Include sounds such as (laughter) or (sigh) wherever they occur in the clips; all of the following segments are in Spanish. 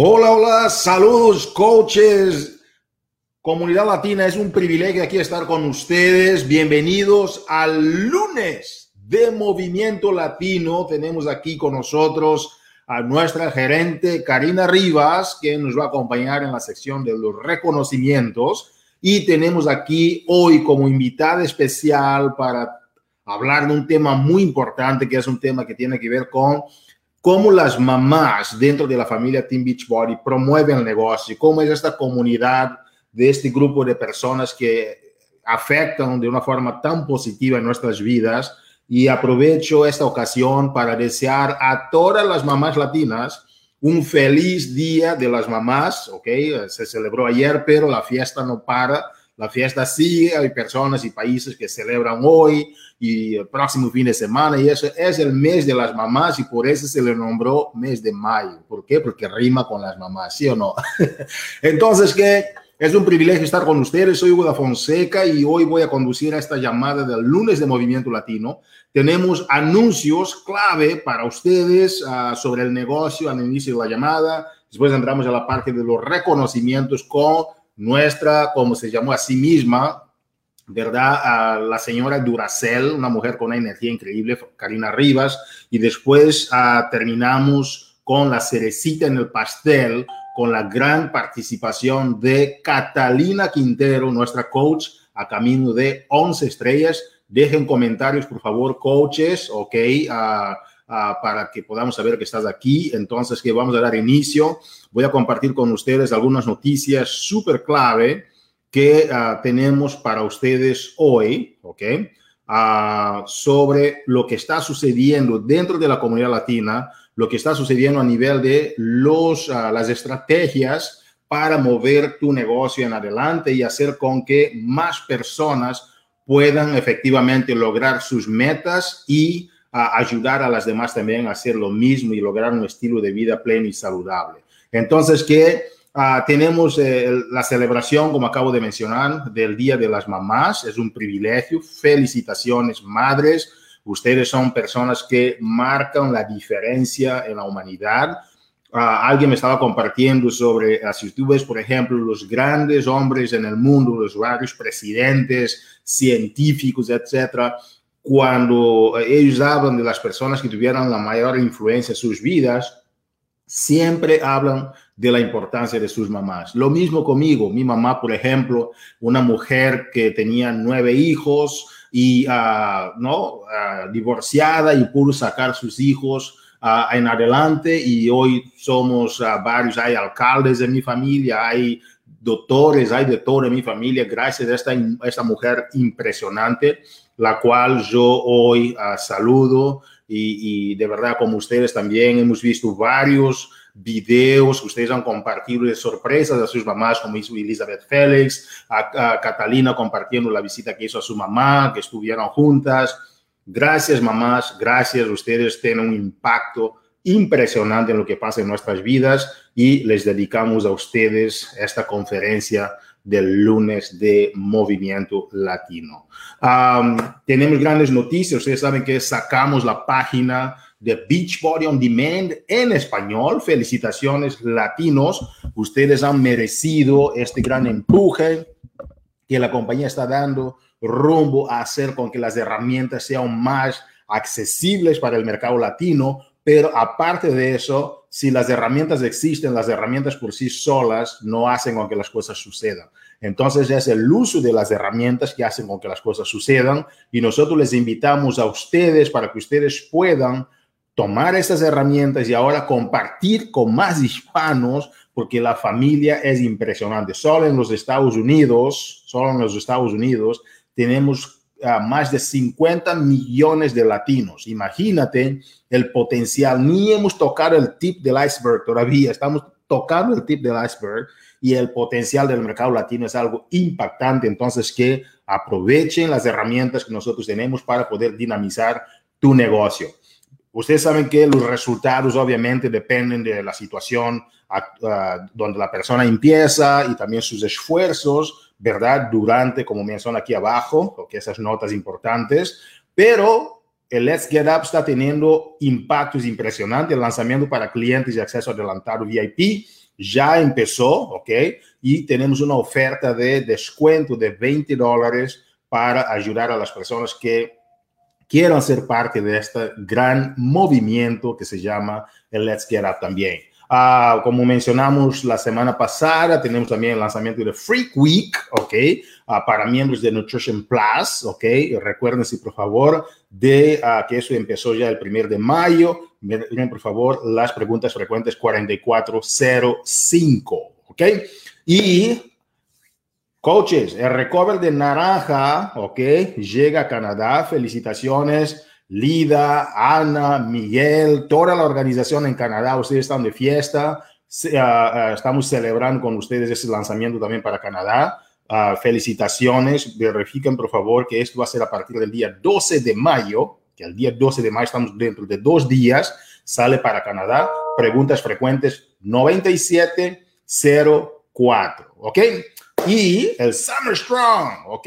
Hola, hola, saludos coaches. Comunidad Latina, es un privilegio aquí estar con ustedes. Bienvenidos al lunes de Movimiento Latino. Tenemos aquí con nosotros a nuestra gerente Karina Rivas, que nos va a acompañar en la sección de los reconocimientos. Y tenemos aquí hoy como invitada especial para hablar de un tema muy importante, que es un tema que tiene que ver con cómo las mamás dentro de la familia Team Beachbody promueven el negocio, cómo es esta comunidad de este grupo de personas que afectan de una forma tan positiva en nuestras vidas. Y aprovecho esta ocasión para desear a todas las mamás latinas un feliz día de las mamás, ¿ok? Se celebró ayer, pero la fiesta no para la fiesta sigue, hay personas y países que celebran hoy y el próximo fin de semana y eso es el mes de las mamás y por eso se le nombró mes de mayo. ¿Por qué? Porque rima con las mamás, ¿sí o no? (laughs) Entonces, que es un privilegio estar con ustedes. Soy Hugo Fonseca y hoy voy a conducir a esta llamada del lunes de Movimiento Latino. Tenemos anuncios clave para ustedes uh, sobre el negocio al inicio de la llamada. Después entramos a la parte de los reconocimientos con nuestra, como se llamó a sí misma, ¿verdad? A la señora Duracel, una mujer con una energía increíble, Karina Rivas, y después uh, terminamos con la cerecita en el pastel, con la gran participación de Catalina Quintero, nuestra coach, a camino de 11 estrellas. Dejen comentarios, por favor, coaches, ok, uh, uh, para que podamos saber que estás aquí. Entonces, que vamos a dar inicio. Voy a compartir con ustedes algunas noticias súper clave que uh, tenemos para ustedes hoy, ¿ok? Uh, sobre lo que está sucediendo dentro de la comunidad latina, lo que está sucediendo a nivel de los, las estrategias para mover tu negocio en adelante y hacer con que más personas puedan efectivamente lograr sus metas y a ayudar a las demás también a hacer lo mismo y lograr un estilo de vida pleno y saludable. Entonces, que uh, tenemos eh, la celebración, como acabo de mencionar, del Día de las Mamás. Es un privilegio. Felicitaciones, madres. Ustedes son personas que marcan la diferencia en la humanidad. Uh, alguien me estaba compartiendo sobre, uh, si por ejemplo, los grandes hombres en el mundo, los varios presidentes, científicos, etcétera, cuando ellos hablan de las personas que tuvieron la mayor influencia en sus vidas, siempre hablan de la importancia de sus mamás. Lo mismo conmigo, mi mamá, por ejemplo, una mujer que tenía nueve hijos y, uh, ¿no? Uh, divorciada y pudo sacar sus hijos uh, en adelante y hoy somos varios, hay alcaldes de mi familia, hay doctores, hay de todo en mi familia, gracias a esta, esta mujer impresionante la cual yo hoy uh, saludo y, y, de verdad como ustedes también hemos visto varios videos que ustedes han compartido de sorpresas a sus mamás, como hizo Elizabeth Félix, a, a, Catalina compartiendo la visita que hizo a su mamá, que estuvieron juntas. Gracias mamás, gracias, ustedes tienen un impacto impresionante en lo que pasa en nuestras vidas y les dedicamos a ustedes esta conferencia del lunes de Movimiento Latino. Um, tenemos grandes noticias. Ustedes saben que sacamos la página de Beachbody on Demand en español. Felicitaciones, latinos. Ustedes han merecido este gran empuje que la compañía está dando rumbo a hacer con que las herramientas sean más accesibles para el mercado latino, pero aparte de eso, si las herramientas existen, las herramientas por sí solas no hacen con que las cosas sucedan. Entonces es el uso de las herramientas que hacen con que las cosas sucedan y nosotros les invitamos a ustedes para que ustedes puedan tomar estas herramientas y ahora compartir con más hispanos porque la familia es impresionante. Solo en los Estados Unidos, solo en los Estados Unidos tenemos a más de 50 millones de latinos. Imagínate el potencial. Ni hemos tocado el tip del iceberg todavía. Estamos tocando el tip del iceberg y el potencial del mercado latino es algo impactante. Entonces, que aprovechen las herramientas que nosotros tenemos para poder dinamizar tu negocio. Ustedes saben que los resultados obviamente dependen de la situación uh, donde la persona empieza y también sus esfuerzos ¿verdad? Durante, como menciona aquí abajo, porque esas notas importantes, pero el Let's Get Up está teniendo impactos impresionantes. El lanzamiento para clientes de acceso adelantado VIP ya empezó, ¿ok? Y tenemos una oferta de descuento de 20 dólares para ayudar a las personas que quieran ser parte de este gran movimiento que se llama el Let's Get Up también. Uh, como mencionamos la semana pasada, tenemos también el lanzamiento de Freak Week, ¿ok? Uh, para miembros de Nutrition Plus, ¿ok? Recuérdense, por favor, de uh, que eso empezó ya el primer de mayo. Miren, por favor, las preguntas frecuentes 4405, ¿ok? Y Coaches, el recover de Naranja, ok, llega a Canadá. Felicitaciones, Lida, Ana, Miguel, toda la organización en Canadá. Ustedes están de fiesta. Ah, ah, estamos celebrando con ustedes ese lanzamiento también para Canadá. Uh, felicitaciones. Verifiquen, por favor, que esto va a ser a partir del día 12 de mayo, que el día 12 de mayo estamos dentro de dos días, sale para Canadá. Preguntas frecuentes 9704, ¿ok? Y el Summer Strong, ¿ok?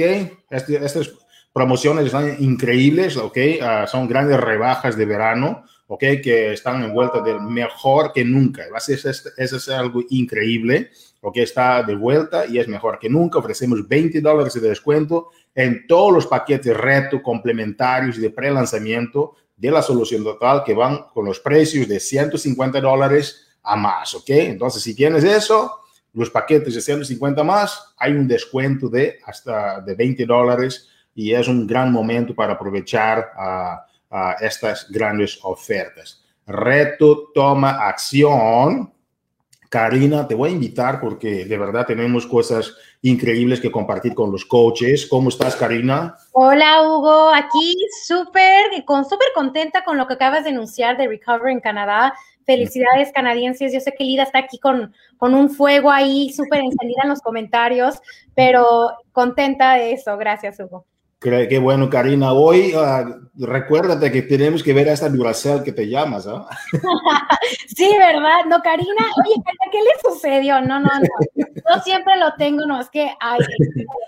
Este, estas promociones están increíbles, ¿ok? Uh, son grandes rebajas de verano, ¿ok? Que están envueltas de mejor que nunca. Eso es, eso es algo increíble, ¿ok? Está de vuelta y es mejor que nunca. Ofrecemos 20 dólares de descuento en todos los paquetes reto, complementarios de pre-lanzamiento de la solución total que van con los precios de 150 dólares a más, ¿ok? Entonces, si tienes eso, los paquetes de 150 más, hay un descuento de hasta de 20 dólares y es un gran momento para aprovechar estas grandes ofertas. Reto toma acción. Karina, te voy a invitar porque de verdad tenemos cosas increíbles que compartir con los coaches. ¿Cómo estás, Karina? Hola, Hugo. Aquí súper, con, súper contenta con lo que acabas de anunciar de Recover en Canadá. Felicidades canadienses. Yo sé que Lida está aquí con, con un fuego ahí súper encendida en los comentarios, pero contenta de eso. Gracias, Hugo. Qué bueno, Karina. Hoy uh, recuérdate que tenemos que ver a esta Duracell que te llamas, ¿ah? (laughs) sí, ¿verdad? No, Karina, oye, ¿qué le sucedió? No, no, no. Yo siempre lo tengo, no, es que ay,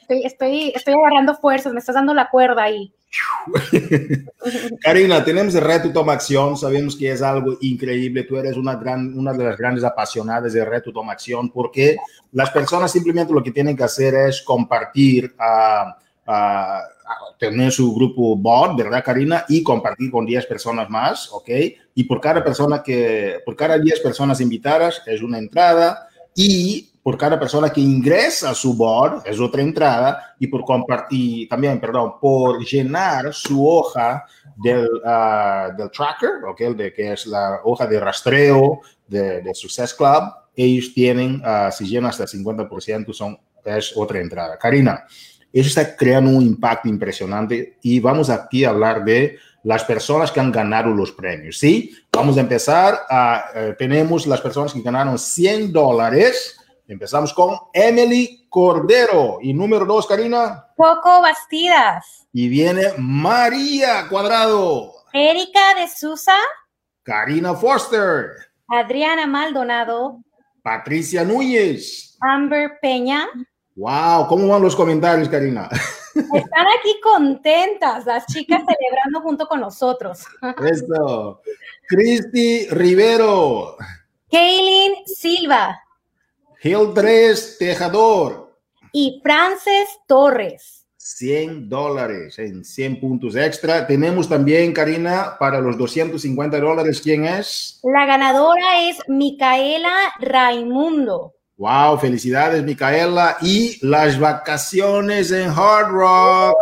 estoy, estoy, estoy agarrando fuerzas, me estás dando la cuerda ahí. (laughs) Karina, tenemos el reto Toma Acción, sabemos que es algo increíble, tú eres una, gran, una de las grandes apasionadas del reto Toma Acción, porque las personas simplemente lo que tienen que hacer es compartir, a tener su grupo bot, ¿verdad, Karina? Y compartir con 10 personas más, ¿ok? Y por cada persona que, por cada 10 personas invitadas es una entrada y por cada persona que ingresa a su board es otra entrada y por compartir también, perdón, por llenar su hoja del, uh, del tracker, ¿ok? De, que es la hoja de rastreo de, de Success Club, ellos tienen, uh, si llenan hasta el 50%, son, es otra entrada. Karina, eso está creando un impacto impresionante y vamos aquí a hablar de las personas que han ganado los premios, ¿sí? Vamos a empezar, a, eh, tenemos las personas que ganaron 100 dólares. Empezamos con Emily Cordero. Y número dos, Karina. Coco Bastidas. Y viene María Cuadrado. Erika de Sousa. Karina Foster. Adriana Maldonado. Patricia Núñez. Amber Peña. Wow, ¿cómo van los comentarios, Karina? Están aquí contentas las chicas (laughs) celebrando junto con nosotros. Eso. Cristi Rivero. Kaylin Silva. Hildres Tejador. Y Frances Torres. 100 dólares en 100 puntos extra. Tenemos también, Karina, para los 250 dólares, ¿quién es? La ganadora es Micaela Raimundo. Wow, felicidades, Micaela. Y las vacaciones en Hard Rock.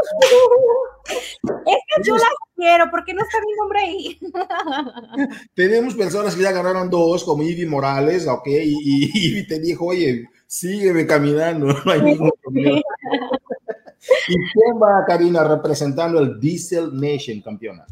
Es que yo las quiero, porque no está mi nombre ahí? (laughs) Tenemos personas que ya ganaron dos, como Ivy Morales, ok, y, Ivy te dijo, oye, sígueme caminando, (laughs) no hay ningún problema. ¿Y quién va, Karina, representando el Diesel Nation, campeona?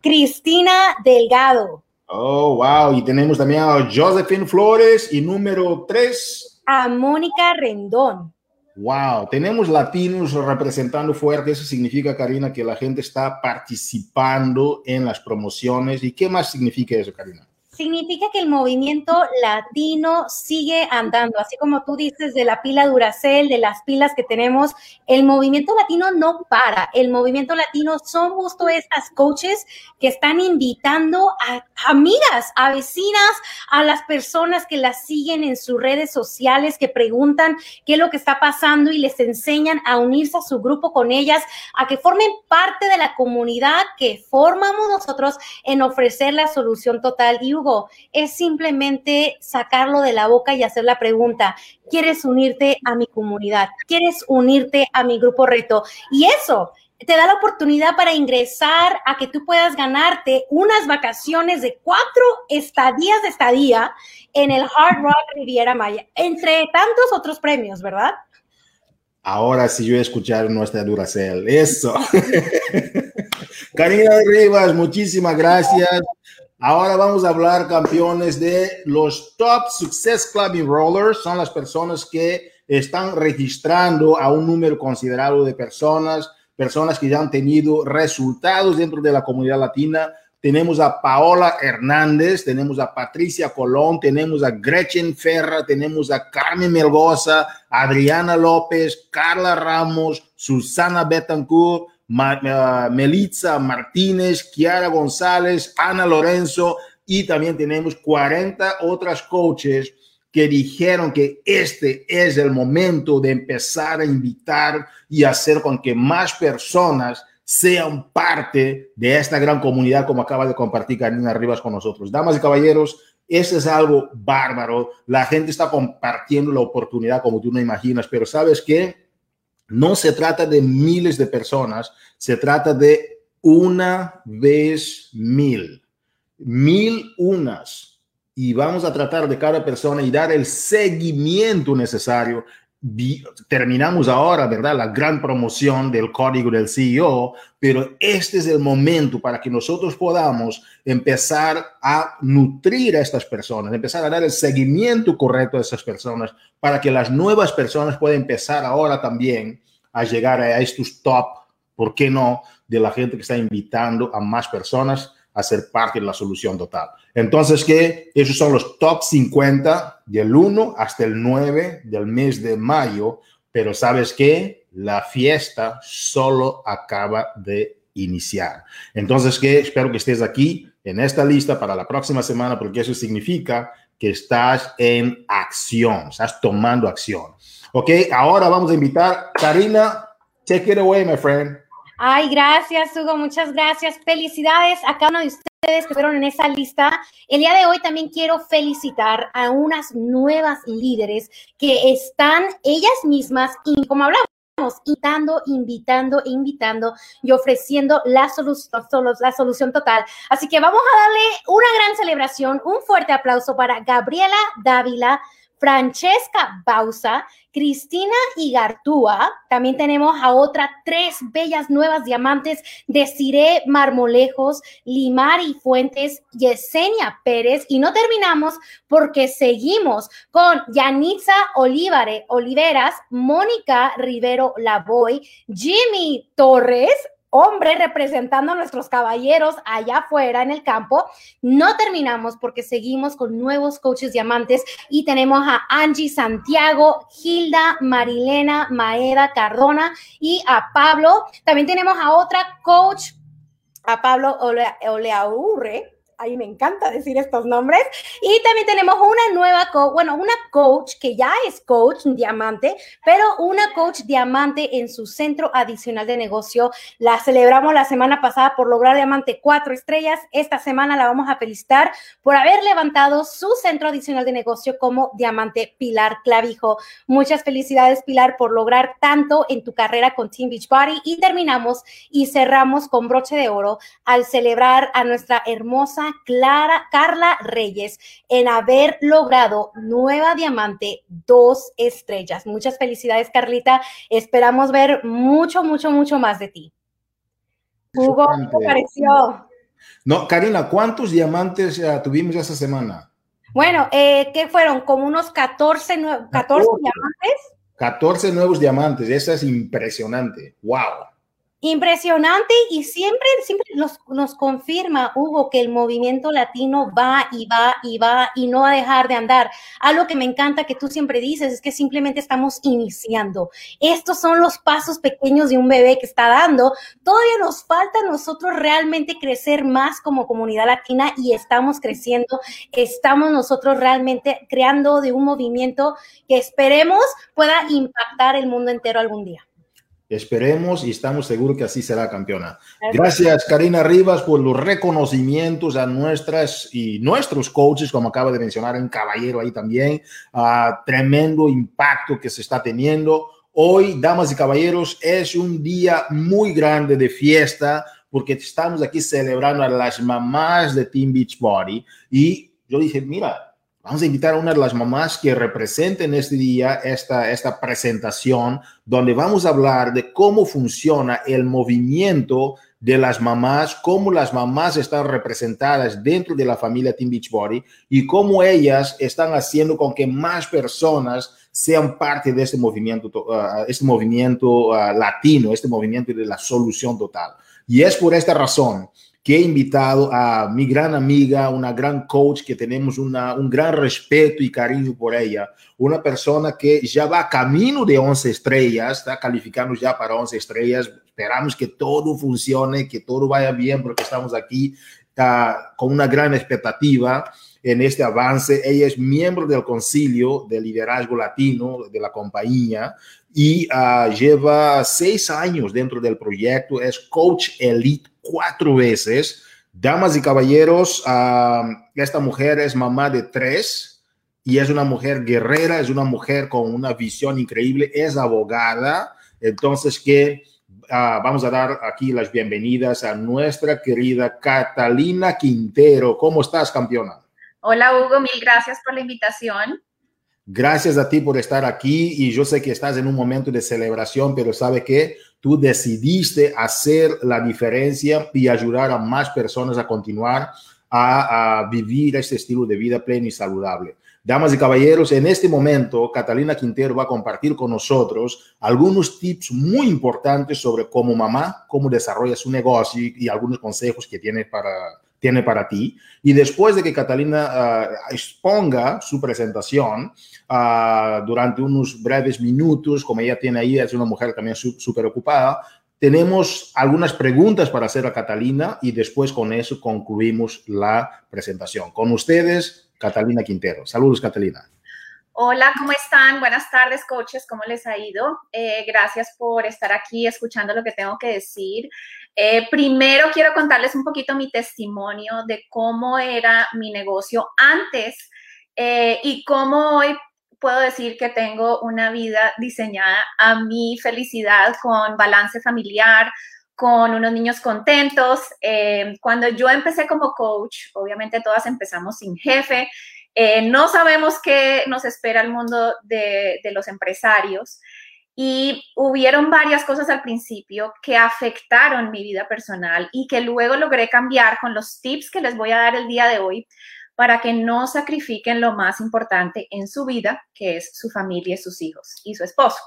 Cristina Delgado. Oh, wow. Y tenemos también a Josephine Flores y número tres. A Mónica Rendón. Wow, tenemos latinos representando fuerte. Eso significa, Karina, que la gente está participando en las promociones. ¿Y qué más significa eso, Karina? Significa que el movimiento latino sigue andando, así como tú dices de la pila Duracell, de las pilas que tenemos, el movimiento latino no para, el movimiento latino son justo estas coaches que están invitando a amigas, a vecinas, a las personas que las siguen en sus redes sociales, que preguntan qué es lo que está pasando y les enseñan a unirse a su grupo con ellas, a que formen parte de la comunidad que formamos nosotros en ofrecer la solución total. Y es simplemente sacarlo de la boca y hacer la pregunta, ¿quieres unirte a mi comunidad? ¿Quieres unirte a mi grupo reto? Y eso te da la oportunidad para ingresar a que tú puedas ganarte unas vacaciones de cuatro estadías de estadía en el Hard Rock Riviera Maya, entre tantos otros premios, ¿verdad? Ahora sí yo escuchar nuestra Duracell. Eso. (laughs) Karina Rivas, muchísimas gracias. Ahora vamos a hablar, campeones, de los Top Success Club Enrollers. Son las personas que están registrando a un número considerable de personas, personas que ya han tenido resultados dentro de la comunidad latina. Tenemos a Paola Hernández, tenemos a Patricia Colón, tenemos a Gretchen Ferra, tenemos a Carmen Melgoza, Adriana López, Carla Ramos, Susana Betancourt, eh, Melitza Martínez, Kiara González, Ana Lorenzo y también tenemos 40 otras coaches que dijeron que este es el momento de empezar a invitar y hacer con que más personas sean parte de esta gran comunidad como acaba de compartir Karina Rivas con nosotros. Damas y caballeros, eso es algo bárbaro. La gente está compartiendo la oportunidad como tú no imaginas, pero ¿sabes qué? No se trata de miles de personas, se trata de una vez mil, mil unas. Y vamos a tratar de cada persona y dar el seguimiento necesario terminamos ahora, ¿verdad? La gran promoción del código del CEO, pero este es el momento para que nosotros podamos empezar a nutrir a estas personas, empezar a dar el seguimiento correcto a estas personas para que las nuevas personas puedan empezar ahora también a llegar a estos top, ¿por qué no?, de la gente que está invitando a más personas a ser parte de la solución total. Entonces, ¿qué? Esos son los top 50 del 1 hasta el 9 del mes de mayo, pero ¿sabes qué? La fiesta solo acaba de iniciar. Entonces, ¿qué? Espero que estés aquí en esta lista para la próxima semana, porque eso significa que estás en acción, estás tomando acción. Ok, ahora vamos a invitar Karina. Take it away, my friend. Ay, gracias, Hugo, muchas gracias. Felicidades a cada uno de ustedes que fueron en esa lista. El día de hoy también quiero felicitar a unas nuevas líderes que están ellas mismas y como hablamos, invitando, invitando, invitando y ofreciendo la solución, la solución total. Así que vamos a darle una gran celebración, un fuerte aplauso para Gabriela Dávila, Francesca Bausa, Cristina Igartúa. También tenemos a otras tres bellas nuevas diamantes, Desiree Marmolejos, Limari Fuentes, Yesenia Pérez. Y no terminamos porque seguimos con Yanitza Olivare, Oliveras, Mónica Rivero Lavoy, Jimmy Torres, hombre representando a nuestros caballeros allá afuera en el campo. No terminamos porque seguimos con nuevos coaches diamantes y tenemos a Angie Santiago, Hilda, Marilena, Maeda Cardona y a Pablo. También tenemos a otra coach, a Pablo Oleaurre ahí me encanta decir estos nombres. Y también tenemos una nueva, bueno, una coach que ya es coach diamante, pero una coach diamante en su centro adicional de negocio. La celebramos la semana pasada por lograr diamante cuatro estrellas. Esta semana la vamos a felicitar por haber levantado su centro adicional de negocio como diamante Pilar Clavijo. Muchas felicidades, Pilar, por lograr tanto en tu carrera con Team Beachbody. Y terminamos y cerramos con broche de oro al celebrar a nuestra hermosa Clara, Carla Reyes en haber logrado nueva diamante dos estrellas. Muchas felicidades, Carlita. Esperamos ver mucho, mucho, mucho más de ti. Hugo, ¿qué te pareció? No, Karina, ¿cuántos diamantes uh, tuvimos esta semana? Bueno, eh, ¿qué fueron? Como unos 14, 14, diamantes. 14 nuevos diamantes, eso es impresionante. ¡Wow! Impresionante y siempre, siempre nos, nos, confirma, Hugo, que el movimiento latino va y va y va y no va a dejar de andar. Algo que me encanta que tú siempre dices es que simplemente estamos iniciando. Estos son los pasos pequeños de un bebé que está dando. Todavía nos falta nosotros realmente crecer más como comunidad latina y estamos creciendo. Estamos nosotros realmente creando de un movimiento que esperemos pueda impactar el mundo entero algún día. Esperemos y estamos seguros que así será campeona. Gracias, Karina Rivas, por los reconocimientos a nuestras y nuestros coaches, como acaba de mencionar en Caballero ahí también. tremendo impacto que se está teniendo. Hoy, damas y caballeros, es un día muy grande de fiesta porque estamos aquí celebrando a las mamás de Team Beach Body. Y yo dije, mira, Vamos a invitar a una de las mamás que representen este día, esta, esta presentación, donde vamos a hablar de cómo funciona el movimiento de las mamás, cómo las mamás están representadas dentro de la familia Team Beachbody y cómo ellas están haciendo con que más personas sean parte de este movimiento, uh, este movimiento uh, latino, este movimiento de la solución total. Y es por esta razón que he invitado a mi gran amiga, una gran coach que tenemos una, un gran respeto y cariño por ella, una persona que ya va camino de 11 estrellas, está calificando ya para 11 estrellas, esperamos que todo funcione, que todo vaya bien porque estamos aquí uh, con una gran expectativa en este avance. Ella es miembro del concilio de liderazgo latino de la compañía y uh, lleva seis años dentro del proyecto, es coach elite cuatro veces. Damas y caballeros, esta mujer es mamá de tres y es una mujer guerrera, es una mujer con una visión increíble, es abogada. Entonces, que ah, vamos a dar aquí las bienvenidas a nuestra querida Catalina Quintero. ¿Cómo estás, campeona? Hola, Hugo, mil gracias por la invitación. Gracias a ti por estar aquí y yo sé que estás en un momento de celebración, pero sabe que tú decidiste hacer la diferencia y ayudar a más personas a continuar a, vivir este estilo de vida pleno y saludable. Damas y caballeros, en este momento, Catalina Quintero va a compartir con nosotros algunos tips muy importantes sobre cómo mamá, cómo desarrolla su negocio y algunos consejos que tiene para, tiene para ti. Y después de que Catalina ah, exponga su presentación ah, durante unos breves minutos, como ella tiene ahí, es una mujer también súper ocupada, tenemos algunas preguntas para hacer a Catalina y después con eso concluimos la presentación. Con ustedes, Catalina Quintero. Saludos, Catalina. Hola, ¿cómo están? Buenas tardes, coaches. ¿Cómo les ha ido? Eh, gracias por estar aquí escuchando lo que tengo que decir. Eh, primero quiero contarles un poquito mi testimonio de cómo era mi negocio antes eh, y cómo hoy puedo decir que tengo una vida diseñada a mi felicidad con balance familiar, con unos niños contentos. cuando yo empecé como coach, obviamente todas empezamos sin jefe, eh, no sabemos qué nos espera el mundo de, los empresarios y hubieron varias cosas al principio que afectaron mi vida personal y que luego logré cambiar con los tips que les voy a dar el día de hoy para que no sacrifiquen lo más importante en su vida, que es su familia, sus hijos y su esposo.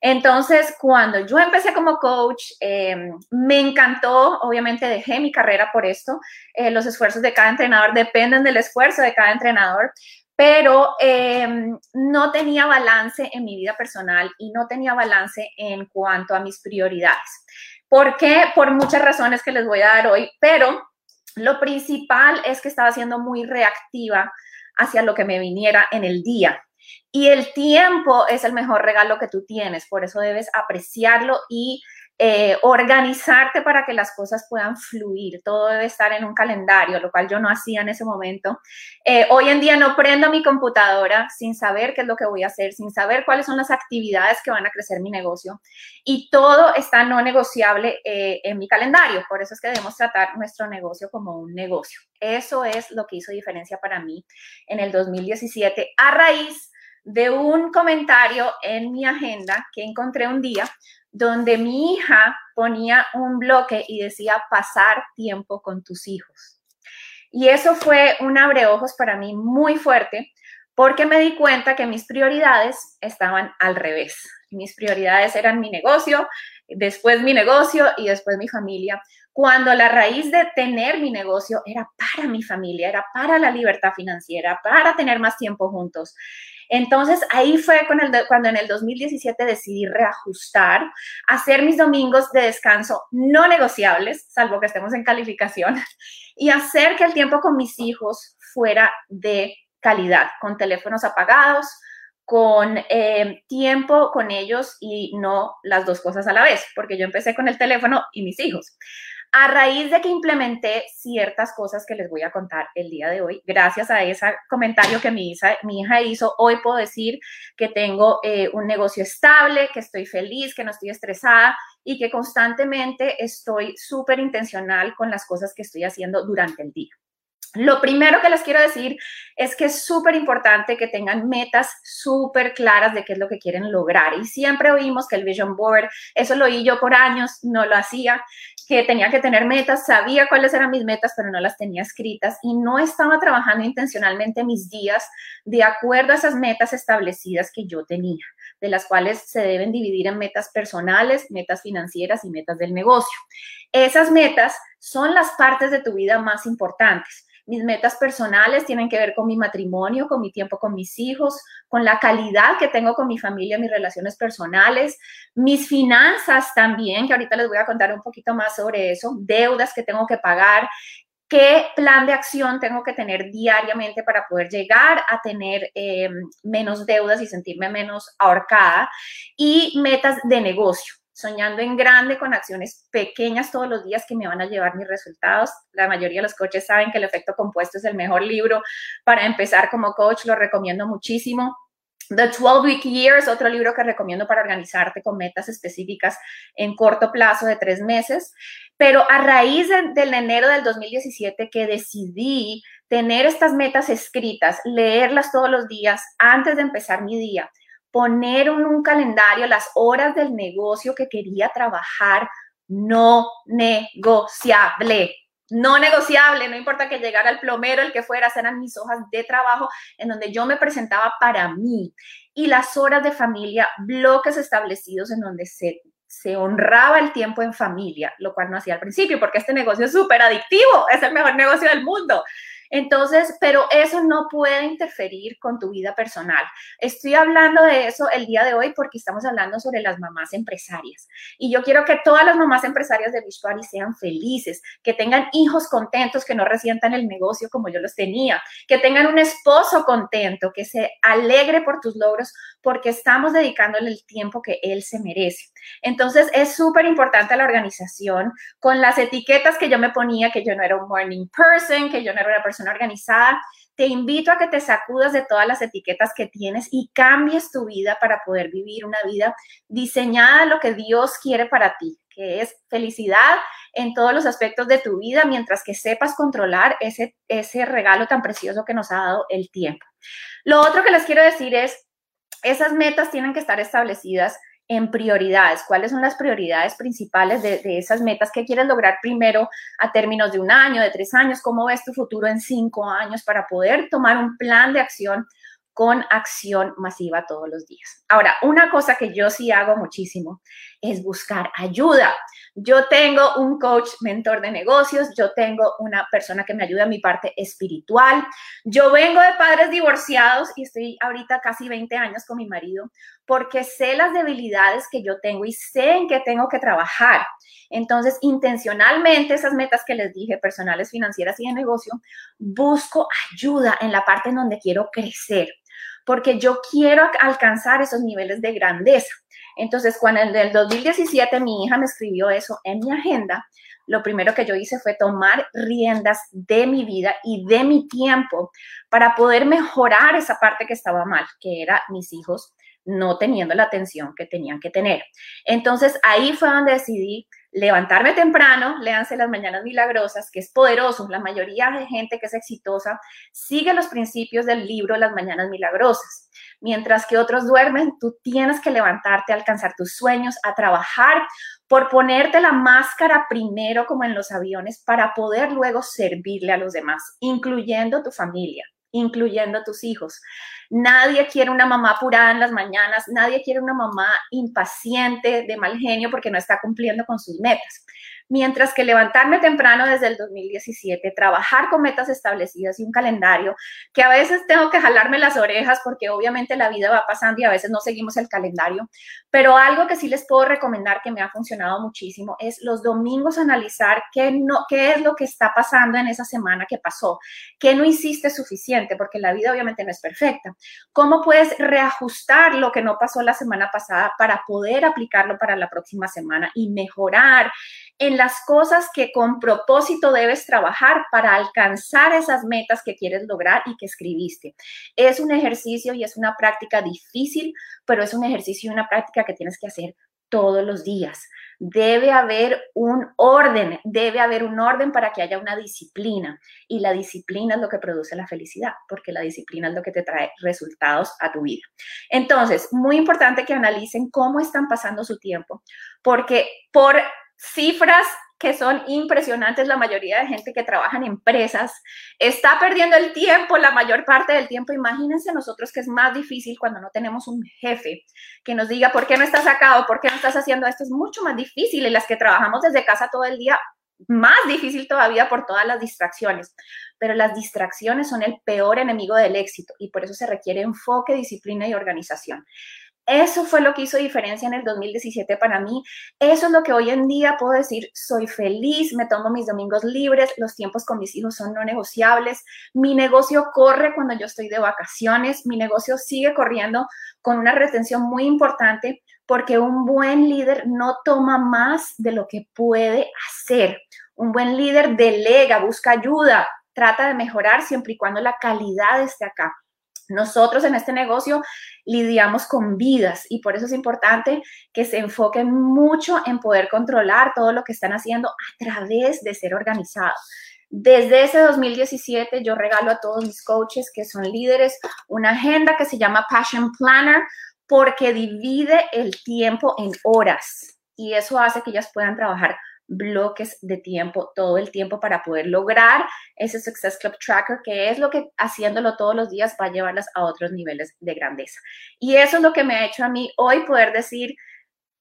Entonces, cuando yo empecé como coach, em, me encantó, obviamente dejé mi carrera por esto. Eh, los esfuerzos de cada entrenador dependen del esfuerzo de cada entrenador, pero em, no tenía balance en mi vida personal y no tenía balance en cuanto a mis prioridades. ¿Por qué? Por muchas razones que les voy a dar hoy, pero lo principal es que estaba siendo muy reactiva hacia lo que me viniera en el día. Y el tiempo es el mejor regalo que tú tienes, por eso debes apreciarlo y eh, organizarte para que las cosas puedan fluir. Todo debe estar en un calendario, lo cual yo no hacía en ese momento. Eh, hoy en día no prendo mi computadora sin saber qué es lo que voy a hacer, sin saber cuáles son las actividades que van a crecer mi negocio. Y todo está no negociable eh, en mi calendario. Por eso es que debemos tratar nuestro negocio como un negocio. Eso es lo que hizo diferencia para mí en el 2017 a raíz de un comentario en mi agenda que encontré un día donde mi hija ponía un bloque y decía pasar tiempo con tus hijos. Y eso fue un abreojos para mí muy fuerte porque me di cuenta que mis prioridades estaban al revés. Mis prioridades eran mi negocio, después mi negocio y después mi familia, cuando la raíz de tener mi negocio era para mi familia, era para la libertad financiera, para tener más tiempo juntos. Entonces ahí fue cuando en el 2017 decidí reajustar, hacer mis domingos de descanso no negociables, salvo que estemos en calificación, y hacer que el tiempo con mis hijos fuera de calidad, con teléfonos apagados, con eh, tiempo con ellos y no las dos cosas a la vez, porque yo empecé con el teléfono y mis hijos. A raíz de que implementé ciertas cosas que les voy a contar el día de hoy, gracias a ese comentario que mi hija, hizo, hoy puedo decir que tengo eh, un negocio estable, que estoy feliz, que no estoy estresada y que constantemente estoy súper intencional con las cosas que estoy haciendo durante el día. Lo primero que les quiero decir es que es súper importante que tengan metas súper claras de qué es lo que quieren lograr. Y siempre oímos que el Vision Board, eso lo oí yo por años, no lo hacía, que tenía que tener metas, sabía cuáles eran mis metas, pero no las tenía escritas y no estaba trabajando intencionalmente mis días de acuerdo a esas metas establecidas que yo tenía, de las cuales se deben dividir en metas personales, metas financieras y metas del negocio. Esas metas son las partes de tu vida más importantes mis metas personales tienen que ver con mi matrimonio, con mi tiempo con mis hijos, con la calidad que tengo con mi familia, mis relaciones personales, mis finanzas también, que ahorita les voy a contar un poquito más sobre eso, deudas que tengo que pagar, qué plan de acción tengo que tener diariamente para poder llegar a tener em, menos deudas y sentirme menos ahorcada y metas de negocio soñando en grande con acciones pequeñas todos los días que me van a llevar mis resultados. La mayoría de los coaches saben que el efecto compuesto es el mejor libro para empezar como coach, lo recomiendo muchísimo. The 12 Week Year es otro libro que recomiendo para organizarte con metas específicas en corto plazo de tres meses. Pero a raíz del enero del 2017 que decidí tener estas metas escritas, leerlas todos los días antes de empezar mi día, poner en un calendario las horas del negocio que quería trabajar, no negociable. No negociable, no importa que llegara el plomero, el que fuera, eran mis hojas de trabajo en donde yo me presentaba para mí. Y las horas de familia, bloques establecidos en donde se, se honraba el tiempo en familia, lo cual no hacía al principio, porque este negocio es súper adictivo, es el mejor negocio del mundo. Entonces, pero eso no puede interferir con tu vida personal. Estoy hablando de eso el día de hoy porque estamos hablando sobre las mamás empresarias. Y yo quiero que todas las mamás empresarias de Beachbody sean felices, que tengan hijos contentos, que no resientan el negocio como yo los tenía, que tengan un esposo contento, que se alegre por tus logros porque estamos dedicándole el tiempo que él se merece. Entonces, es súper importante la organización con las etiquetas que yo me ponía, que yo no era un morning person, que yo no era una persona organizada, te invito a que te sacudas de todas las etiquetas que tienes y cambies tu vida para poder vivir una vida diseñada a lo que Dios quiere para ti, que es felicidad en todos los aspectos de tu vida, mientras que sepas controlar ese, ese regalo tan precioso que nos ha dado el tiempo. Lo otro que les quiero decir es, esas metas tienen que estar establecidas en prioridades. ¿Cuáles son las prioridades principales de, esas metas que quieres lograr primero a términos de un año, de tres años? ¿Cómo ves tu futuro en cinco años para poder tomar un plan de acción con acción masiva todos los días? Ahora, una cosa que yo sí hago muchísimo es buscar ayuda. Yo tengo un coach mentor de negocios, yo tengo una persona que me ayuda en mi parte espiritual. Yo vengo de padres divorciados y estoy ahorita casi 20 años con mi marido porque sé las debilidades que yo tengo y sé en qué tengo que trabajar. Entonces, intencionalmente, esas metas que les dije, personales, financieras y de negocio, busco ayuda en la parte en donde quiero crecer, porque yo quiero alcanzar esos niveles de grandeza. Entonces, cuando en el 2017 mi hija me escribió eso en mi agenda, lo primero que yo hice fue tomar riendas de mi vida y de mi tiempo para poder mejorar esa parte que estaba mal, que era mis hijos no teniendo la atención que tenían que tener. Entonces, ahí fue donde decidí levantarme temprano, léanse las mañanas milagrosas, que es poderoso. La mayoría de gente que es exitosa sigue los principios del libro Las mañanas milagrosas. Mientras que otros duermen, tú tienes que levantarte a alcanzar tus sueños, a trabajar por ponerte la máscara primero como en los aviones para poder luego servirle a los demás, incluyendo tu familia. incluyendo tus hijos. Nadie quiere una mamá apurada en las mañanas, nadie quiere una mamá impaciente, de mal genio, porque no está cumpliendo con sus metas. Mientras que levantarme temprano desde el 2017, trabajar con metas establecidas y un calendario, que a veces tengo que jalarme las orejas porque obviamente la vida va pasando y a veces no seguimos el calendario, pero algo que sí les puedo recomendar que me ha funcionado muchísimo es los domingos analizar qué, no, qué es lo que está pasando en esa semana que pasó, qué no hiciste suficiente, porque la vida obviamente no es perfecta. ¿Cómo puedes reajustar lo que no pasó la semana pasada para poder aplicarlo para la próxima semana y mejorar en las cosas que con propósito debes trabajar para alcanzar esas metas que quieres lograr y que escribiste. Es un ejercicio y es una práctica difícil, pero es un ejercicio y una práctica que tienes que hacer todos los días. Debe haber un orden, debe haber un orden para que haya una disciplina. Y la disciplina es lo que produce la felicidad, porque la disciplina es lo que te trae resultados a tu vida. Entonces, muy importante que analicen cómo están pasando su tiempo, porque por cifras que son impresionantes. La mayoría de gente que trabaja en empresas está perdiendo el tiempo la mayor parte del tiempo. Imagínense nosotros que es más difícil cuando no tenemos un jefe que nos diga por qué no estás acá o por qué no estás haciendo esto. Es mucho más difícil y las que trabajamos desde casa todo el día, más difícil todavía por todas las distracciones. Pero las distracciones son el peor enemigo del éxito y por eso se requiere enfoque, disciplina y organización. Eso fue lo que hizo diferencia en el 2017 para mí. Eso es lo que hoy en día puedo decir, soy feliz, me tomo mis domingos libres, los tiempos con mis hijos son no negociables, mi negocio corre cuando yo estoy de vacaciones, mi negocio sigue corriendo con una retención muy importante porque un buen líder no toma más de lo que puede hacer. Un buen líder delega, busca ayuda, trata de mejorar siempre y cuando la calidad esté acá. Nosotros en este negocio lidiamos con vidas y por eso es importante que se enfoquen mucho en poder controlar todo lo que están haciendo a través de ser organizados. Desde ese 2017 yo regalo a todos mis coaches que son líderes una agenda que se llama Passion Planner porque divide el tiempo en horas y eso hace que ellas puedan trabajar bloques de tiempo, todo el tiempo para poder lograr ese Success Club Tracker, que es lo que haciéndolo todos los días va a llevarlas a otros niveles de grandeza. Y eso es lo que me ha hecho a mí hoy poder decir,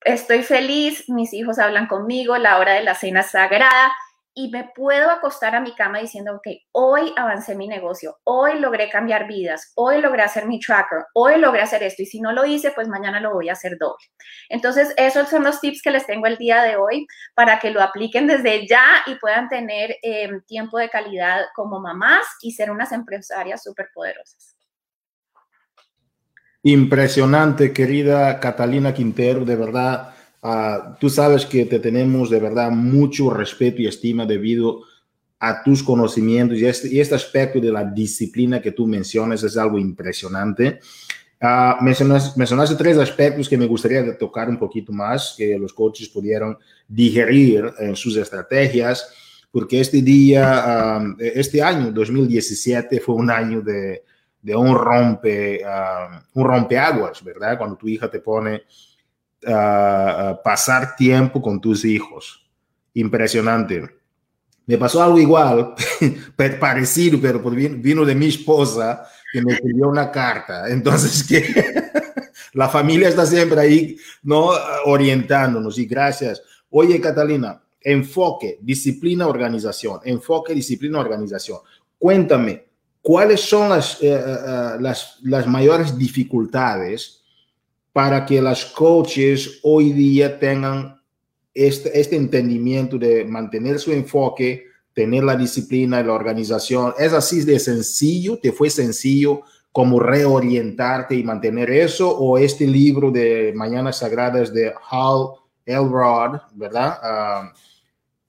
estoy feliz, mis hijos hablan conmigo, la hora de la cena sagrada, y me puedo acostar a mi cama diciendo, ok, hoy avancé mi negocio, hoy logré cambiar vidas, hoy logré hacer mi tracker, hoy logré hacer esto y si no lo hice, pues mañana lo voy a hacer doble. Entonces, esos son los tips que les tengo el día de hoy para que lo apliquen desde ya y puedan tener em, tiempo de calidad como mamás y ser unas empresarias súper poderosas. Impresionante, querida Catalina Quintero, de verdad Ah, tú sabes que te tenemos de verdad mucho respeto y estima debido a tus conocimientos y este, y este aspecto de la disciplina que tú mencionas es algo impresionante. Uh, mencionaste, tres aspectos que me gustaría tocar un poquito más, que los coaches pudieron digerir en sus estrategias, porque este día, este año 2017 fue un año de, de un rompe, un rompeaguas, ¿verdad? Cuando tu hija te pone pasar tiempo con tus hijos. Impresionante. Me pasó algo igual, (laughs) parecido, pero vino de mi esposa que me escribió una carta. Entonces, que (laughs) la familia está siempre ahí, ¿no? Orientándonos y gracias. Oye, Catalina, enfoque, disciplina, organización. Enfoque, disciplina, organización. Cuéntame, ¿cuáles son las, eh, eh, eh, las, las mayores dificultades para que las coaches hoy día tengan este, este entendimiento de mantener su enfoque, tener la disciplina y la organización. ¿Es así de sencillo? ¿Te fue sencillo como reorientarte y mantener eso? ¿O este libro de Mañanas Sagradas de Hal Elrod, verdad? Ah,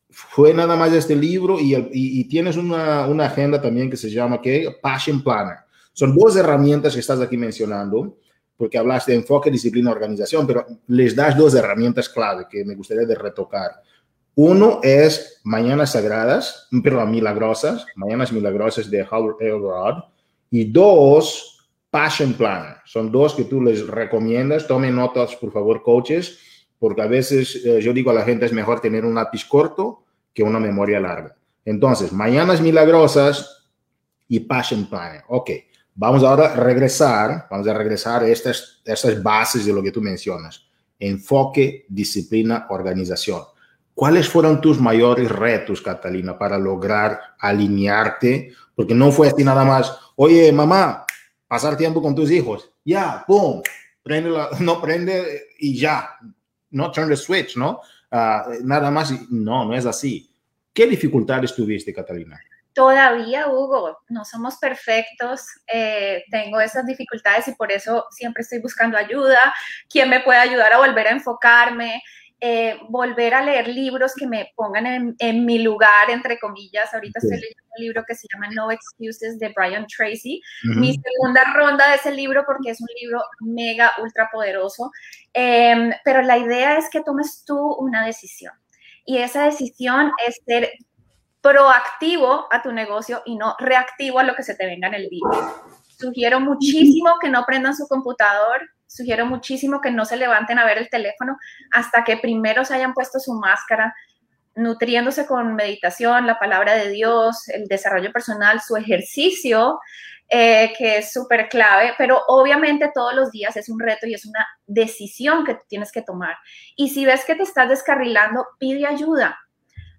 fue nada más este libro y, tienes una, una, agenda también que se llama ¿qué? Passion Planner. Son dos herramientas que estás aquí mencionando porque hablas de enfoque, disciplina, organización, pero les das dos herramientas clave que me gustaría de retocar. Uno es Mañanas Sagradas, perdón, Milagrosas, Mañanas Milagrosas de Howard Elrod. Y dos, Passion Planner. Son dos que tú les recomiendas. Tomen notas, por favor, coaches, porque a veces eh, yo digo a la gente es mejor tener un lápiz corto que una memoria larga. Entonces, Mañanas Milagrosas y passion planning. Ok, vamos ahora a regresar, vamos a regresar estas, estas bases de lo que tú mencionas. Enfoque, disciplina, organización. ¿Cuáles fueron tus mayores retos, Catalina, para lograr alinearte? Porque no fue así nada más, oye, mamá, pasar tiempo con tus hijos, ya, pum, prende la, (laughs) no prende y ya, no turn the switch, ¿no? Ah, nada más, no, no es así. ¿Qué dificultades tuviste, Catalina? Todavía, Hugo, no somos perfectos, eh, tengo esas dificultades y por eso siempre estoy buscando ayuda. ¿Quién me puede ayudar a volver a enfocarme? Eh, volver a leer libros que me pongan en, mi lugar, entre comillas. Ahorita estoy leyendo un libro que se llama No Excuses de Brian Tracy. Mi segunda ronda de ese libro porque es un libro mega, ultra poderoso. Em, pero la idea es que tomes tú una decisión. Y esa decisión es ser proactivo a tu negocio y no reactivo a lo que se te venga en el día. Sugiero muchísimo que no prendan su computador, sugiero muchísimo que no se levanten a ver el teléfono hasta que primero se hayan puesto su máscara, nutriéndose con meditación, la palabra de Dios, el desarrollo personal, su ejercicio, eh, que es súper clave, pero obviamente todos los días es un reto y es una decisión que tienes que tomar. Y si ves que te estás descarrilando, pide ayuda.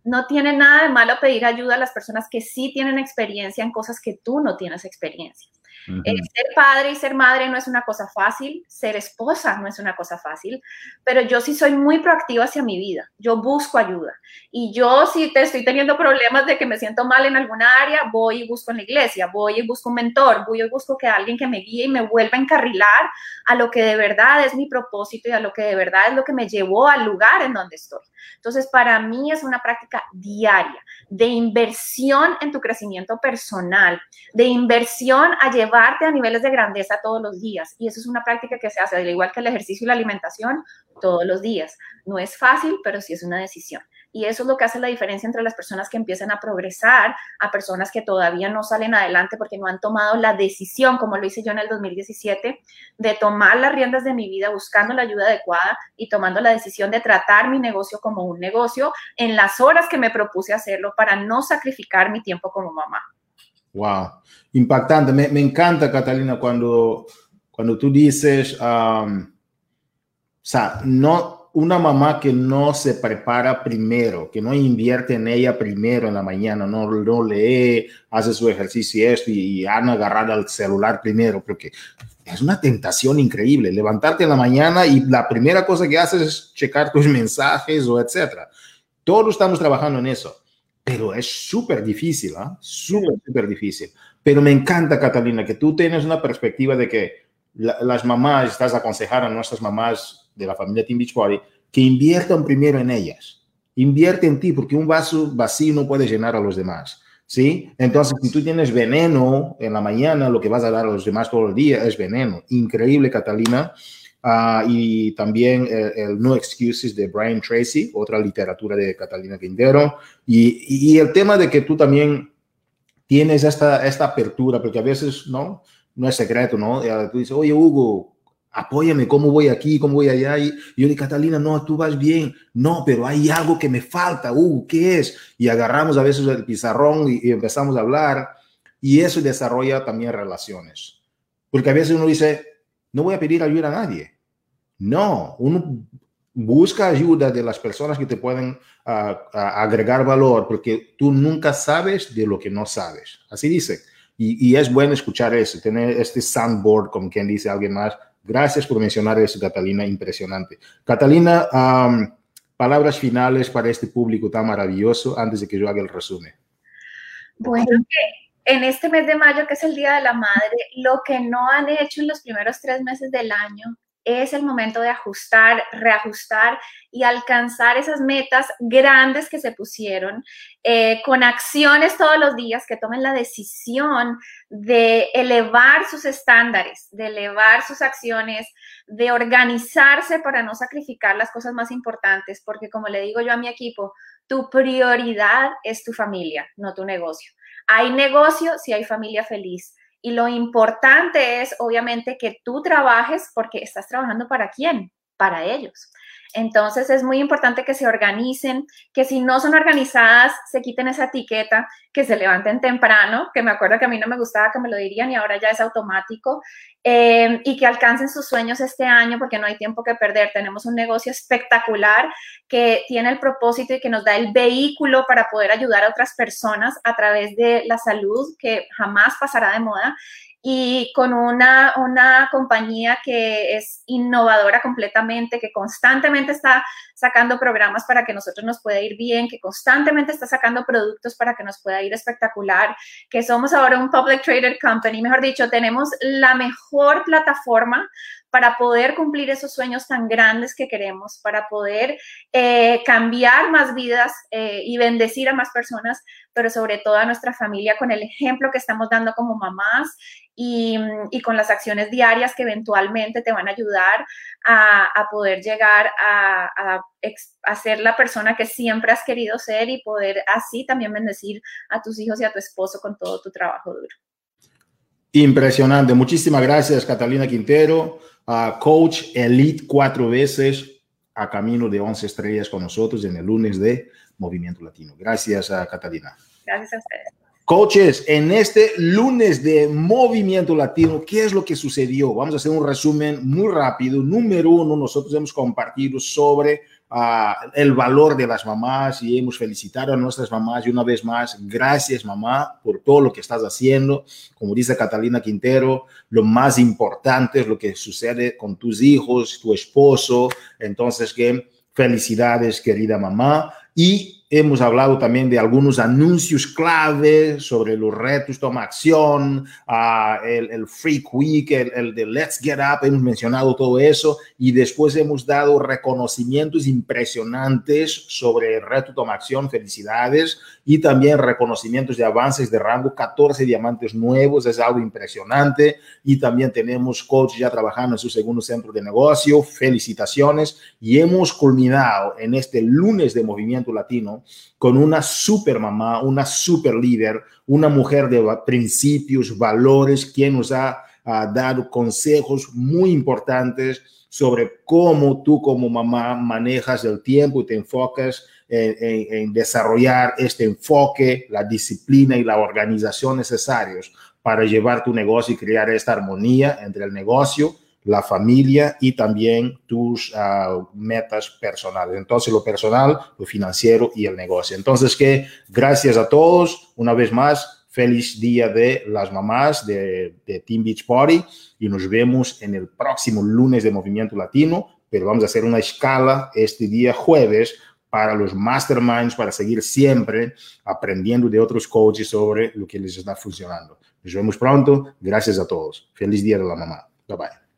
No tiene nada de malo pedir ayuda a las personas que sí tienen experiencia en cosas que tú no tienes experiencia. Eh, ser padre y ser madre no es una cosa fácil, ser esposa no es una cosa fácil, pero yo sí soy muy proactiva hacia mi vida, yo busco ayuda. Y yo si te estoy teniendo problemas de que me siento mal en alguna área, voy y busco en la iglesia, voy y busco un mentor, voy y busco que alguien que me guíe y me vuelva a encarrilar a lo que de verdad es mi propósito y a lo que de verdad es lo que me llevó al lugar en donde estoy. Entonces, para mí es una práctica diaria de inversión en tu crecimiento personal, de inversión a llevarte a niveles de grandeza todos los días. Y eso es una práctica que se hace, al igual que el ejercicio y la alimentación, todos los días. No es fácil, pero sí es una decisión. Y eso es lo que hace la diferencia entre las personas que empiezan a progresar a personas que todavía no salen adelante porque no han tomado la decisión, como lo hice yo en el 2017, de tomar las riendas de mi vida buscando la ayuda adecuada y tomando la decisión de tratar mi negocio como un negocio en las horas que me propuse hacerlo para no sacrificar mi tiempo como mamá. Wow, impactante. Me, encanta, Catalina, cuando, cuando tú dices, o sea, no, una mamá que no se prepara primero, que no invierte en ella primero en la mañana, no, no lee, hace su ejercicio y esto y, han agarrado al celular primero, porque es una tentación increíble. Levantarte en la mañana y la primera cosa que haces es checar tus (laughs) mensajes o etcétera. Todos estamos trabajando en eso, pero es súper difícil, ¿ah? Súper, súper difícil. Pero me encanta, Catalina, que tú tienes una perspectiva de que las mamás, estás aconsejando a nuestras mamás de la familia Team Beachbody, que inviertan primero en ellas. Invierte en ti, porque un vaso vacío no puede llenar a los demás. ¿Sí? Entonces, si tú tienes veneno en la mañana, lo que vas a dar a los demás todo el día es veneno. Increíble, Catalina. Ah, y también el, No Excuses de Brian Tracy, otra literatura de Catalina Quintero. Y, y, el tema de que tú también tienes esta, esta apertura, porque a veces, ¿no? No es secreto, ¿no? Tú dices, oye, Hugo, apóyame, ¿cómo voy aquí? ¿Cómo voy allá? Y yo digo, Catalina, no, tú vas bien. No, pero hay algo que me falta. Uh, ¿qué es? Y agarramos a veces el pizarrón y, empezamos a hablar. Y eso desarrolla también relaciones. Porque a veces uno dice, no voy a pedir ayuda a nadie. No, uno busca ayuda de las personas que te pueden agregar valor, porque tú nunca sabes de lo que no sabes. Así dice. Y, y, es bueno escuchar eso, tener este soundboard, como quien dice alguien más, Gracias por mencionar eso, Catalina, impresionante. Catalina, palabras finales para este público tan maravilloso antes de que yo haga el resumen. Bueno, en este mes de mayo, que es el Día de la Madre, lo que no han hecho en los primeros tres meses del año es el momento de ajustar, reajustar y alcanzar esas metas grandes que se pusieron eh, con acciones todos los días que tomen la decisión de elevar sus estándares, de elevar sus acciones, de organizarse para no sacrificar las cosas más importantes, porque como le digo yo a mi equipo, tu prioridad es tu familia, no tu negocio. Hay negocio si hay familia feliz. Y lo importante es, obviamente, que tú trabajes porque estás trabajando para quién, para ellos. Entonces es muy importante que se organicen, que si no son organizadas, se quiten esa etiqueta, que se levanten temprano, que me acuerdo que a mí no me gustaba que me lo dirían y ahora ya es automático, eh, y que alcancen sus sueños este año porque no hay tiempo que perder. Tenemos un negocio espectacular que tiene el propósito y que nos da el vehículo para poder ayudar a otras personas a través de la salud que jamás pasará de moda y con una, una compañía que es innovadora completamente, que constantemente está sacando programas para que nosotros nos pueda ir bien, que constantemente está sacando productos para que nos pueda ir espectacular, que somos ahora un public traded company, mejor dicho, tenemos la mejor plataforma para poder cumplir esos sueños tan grandes que queremos, para poder eh, cambiar más vidas eh, y bendecir a más personas, pero sobre todo a nuestra familia con el ejemplo que estamos dando como mamás y, con las acciones diarias que eventualmente te van a ayudar a, poder llegar a, a, ser la persona que siempre has querido ser y poder así también bendecir a tus hijos y a tu esposo con todo tu trabajo duro. Impresionante. Muchísimas gracias, Catalina Quintero coach elite cuatro veces a camino de 11 estrellas con nosotros en el lunes de Movimiento Latino. Gracias a Catalina. Gracias a ustedes. Coaches, en este lunes de Movimiento Latino, ¿qué es lo que sucedió? Vamos a hacer un resumen muy rápido. Número uno, nosotros hemos compartido sobre el valor de las mamás y hemos felicitado a nuestras mamás y una vez más, gracias mamá por todo lo que estás haciendo. Como dice Catalina Quintero, lo más importante es lo que sucede con tus hijos, tu esposo. Entonces, que felicidades, querida mamá. Y Hemos hablado también de algunos anuncios clave sobre los retos Toma Acción, uh, el, el, Freak Week, el, el, de Let's Get Up, hemos mencionado todo eso y después hemos dado reconocimientos impresionantes sobre el reto Toma Acción, felicidades, y también reconocimientos de avances de rango, 14 diamantes nuevos, es algo impresionante, y también tenemos coach ya trabajando en su segundo centro de negocio, felicitaciones, y hemos culminado en este lunes de Movimiento Latino con una super mamá, una super líder, una mujer de principios, valores, quien nos ha, dado consejos muy importantes sobre cómo tú como mamá manejas el tiempo y te enfocas en, desarrollar este enfoque, la disciplina y la organización necesarios para llevar tu negocio y crear esta armonía entre el negocio, la familia y también tus ah, metas personales. Entonces, lo personal, lo financiero y el negocio. Entonces, que gracias a todos, una vez más, feliz día de las mamás de, de Team Beach Party y nos vemos en el próximo lunes de Movimiento Latino, pero vamos a hacer una escala este día jueves para los masterminds, para seguir siempre aprendiendo de otros coaches sobre lo que les está funcionando. Nos vemos pronto. Gracias a todos. Feliz día de la mamá. Bye bye.